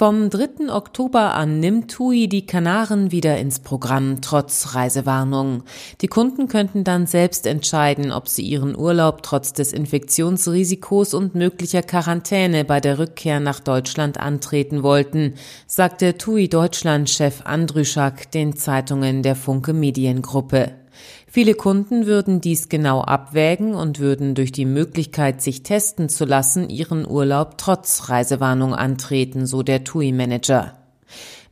Vom 3. Oktober an nimmt TUI die Kanaren wieder ins Programm, trotz Reisewarnung. Die Kunden könnten dann selbst entscheiden, ob sie ihren Urlaub trotz des Infektionsrisikos und möglicher Quarantäne bei der Rückkehr nach Deutschland antreten wollten, sagte TUI Deutschland-Chef Andrüschak den Zeitungen der Funke Mediengruppe. Viele Kunden würden dies genau abwägen und würden durch die Möglichkeit, sich testen zu lassen, ihren Urlaub trotz Reisewarnung antreten, so der TUI-Manager.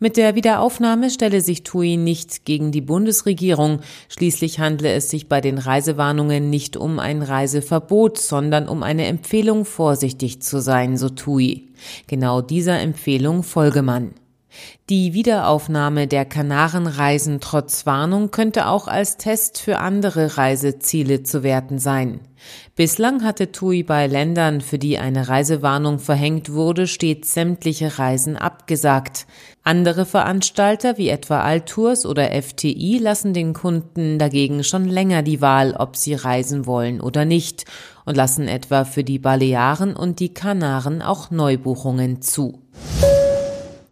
Mit der Wiederaufnahme stelle sich TUI nicht gegen die Bundesregierung. Schließlich handle es sich bei den Reisewarnungen nicht um ein Reiseverbot, sondern um eine Empfehlung, vorsichtig zu sein, so TUI. Genau dieser Empfehlung folge man. Die Wiederaufnahme der Kanarenreisen trotz Warnung könnte auch als Test für andere Reiseziele zu werten sein. Bislang hatte TUI bei Ländern, für die eine Reisewarnung verhängt wurde, stets sämtliche Reisen abgesagt. Andere Veranstalter wie etwa Altours oder FTI lassen den Kunden dagegen schon länger die Wahl, ob sie reisen wollen oder nicht und lassen etwa für die Balearen und die Kanaren auch Neubuchungen zu.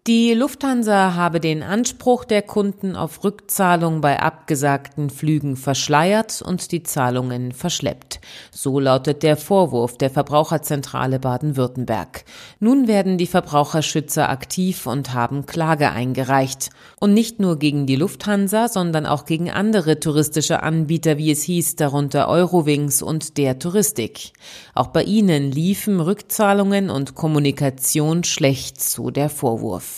Die Lufthansa habe den Anspruch der Kunden auf Rückzahlung bei abgesagten Flügen verschleiert und die Zahlungen verschleppt. So lautet der Vorwurf der Verbraucherzentrale Baden-Württemberg. Nun werden die Verbraucherschützer aktiv und haben Klage eingereicht. Und nicht nur gegen die Lufthansa, sondern auch gegen andere touristische Anbieter, wie es hieß, darunter Eurowings und der Touristik. Auch bei ihnen liefen Rückzahlungen und Kommunikation schlecht, so der Vorwurf.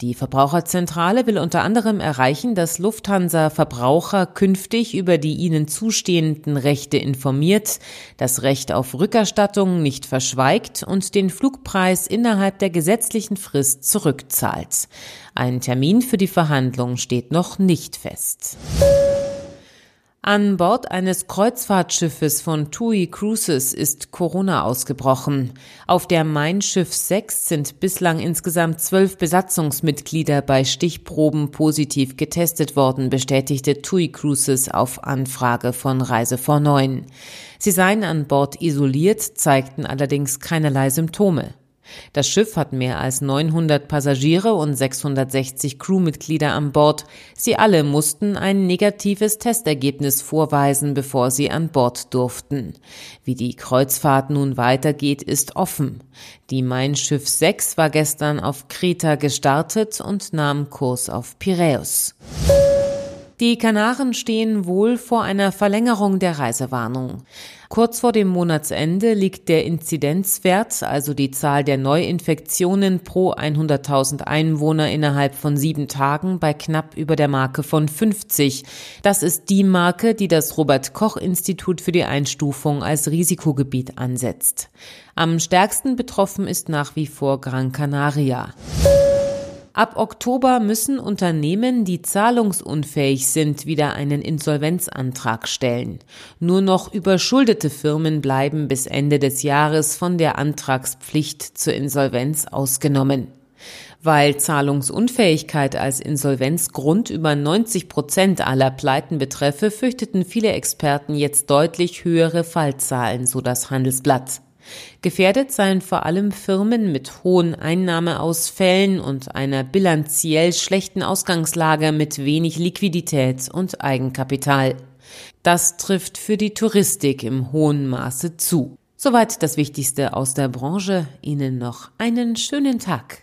Die Verbraucherzentrale will unter anderem erreichen, dass Lufthansa Verbraucher künftig über die ihnen zustehenden Rechte informiert, das Recht auf Rückerstattung nicht verschweigt und den Flugpreis innerhalb der gesetzlichen Frist zurückzahlt. Ein Termin für die Verhandlung steht noch nicht fest. An Bord eines Kreuzfahrtschiffes von TUI Cruises ist Corona ausgebrochen. Auf der Mein Schiff 6 sind bislang insgesamt zwölf Besatzungsmitglieder bei Stichproben positiv getestet worden, bestätigte TUI Cruises auf Anfrage von Reise vor 9. Sie seien an Bord isoliert, zeigten allerdings keinerlei Symptome. Das Schiff hat mehr als 900 Passagiere und 660 Crewmitglieder an Bord. Sie alle mussten ein negatives Testergebnis vorweisen, bevor sie an Bord durften. Wie die Kreuzfahrt nun weitergeht, ist offen. Die Mein Schiff 6 war gestern auf Kreta gestartet und nahm Kurs auf Piräus. Die Kanaren stehen wohl vor einer Verlängerung der Reisewarnung. Kurz vor dem Monatsende liegt der Inzidenzwert, also die Zahl der Neuinfektionen pro 100.000 Einwohner innerhalb von sieben Tagen, bei knapp über der Marke von 50. Das ist die Marke, die das Robert Koch Institut für die Einstufung als Risikogebiet ansetzt. Am stärksten betroffen ist nach wie vor Gran Canaria. Ab Oktober müssen Unternehmen, die zahlungsunfähig sind, wieder einen Insolvenzantrag stellen. Nur noch überschuldete Firmen bleiben bis Ende des Jahres von der Antragspflicht zur Insolvenz ausgenommen. Weil Zahlungsunfähigkeit als Insolvenzgrund über 90 Prozent aller Pleiten betreffe, fürchteten viele Experten jetzt deutlich höhere Fallzahlen, so das Handelsblatt. Gefährdet seien vor allem Firmen mit hohen Einnahmeausfällen und einer bilanziell schlechten Ausgangslage mit wenig Liquidität und Eigenkapital. Das trifft für die Touristik im hohen Maße zu. Soweit das Wichtigste aus der Branche. Ihnen noch einen schönen Tag.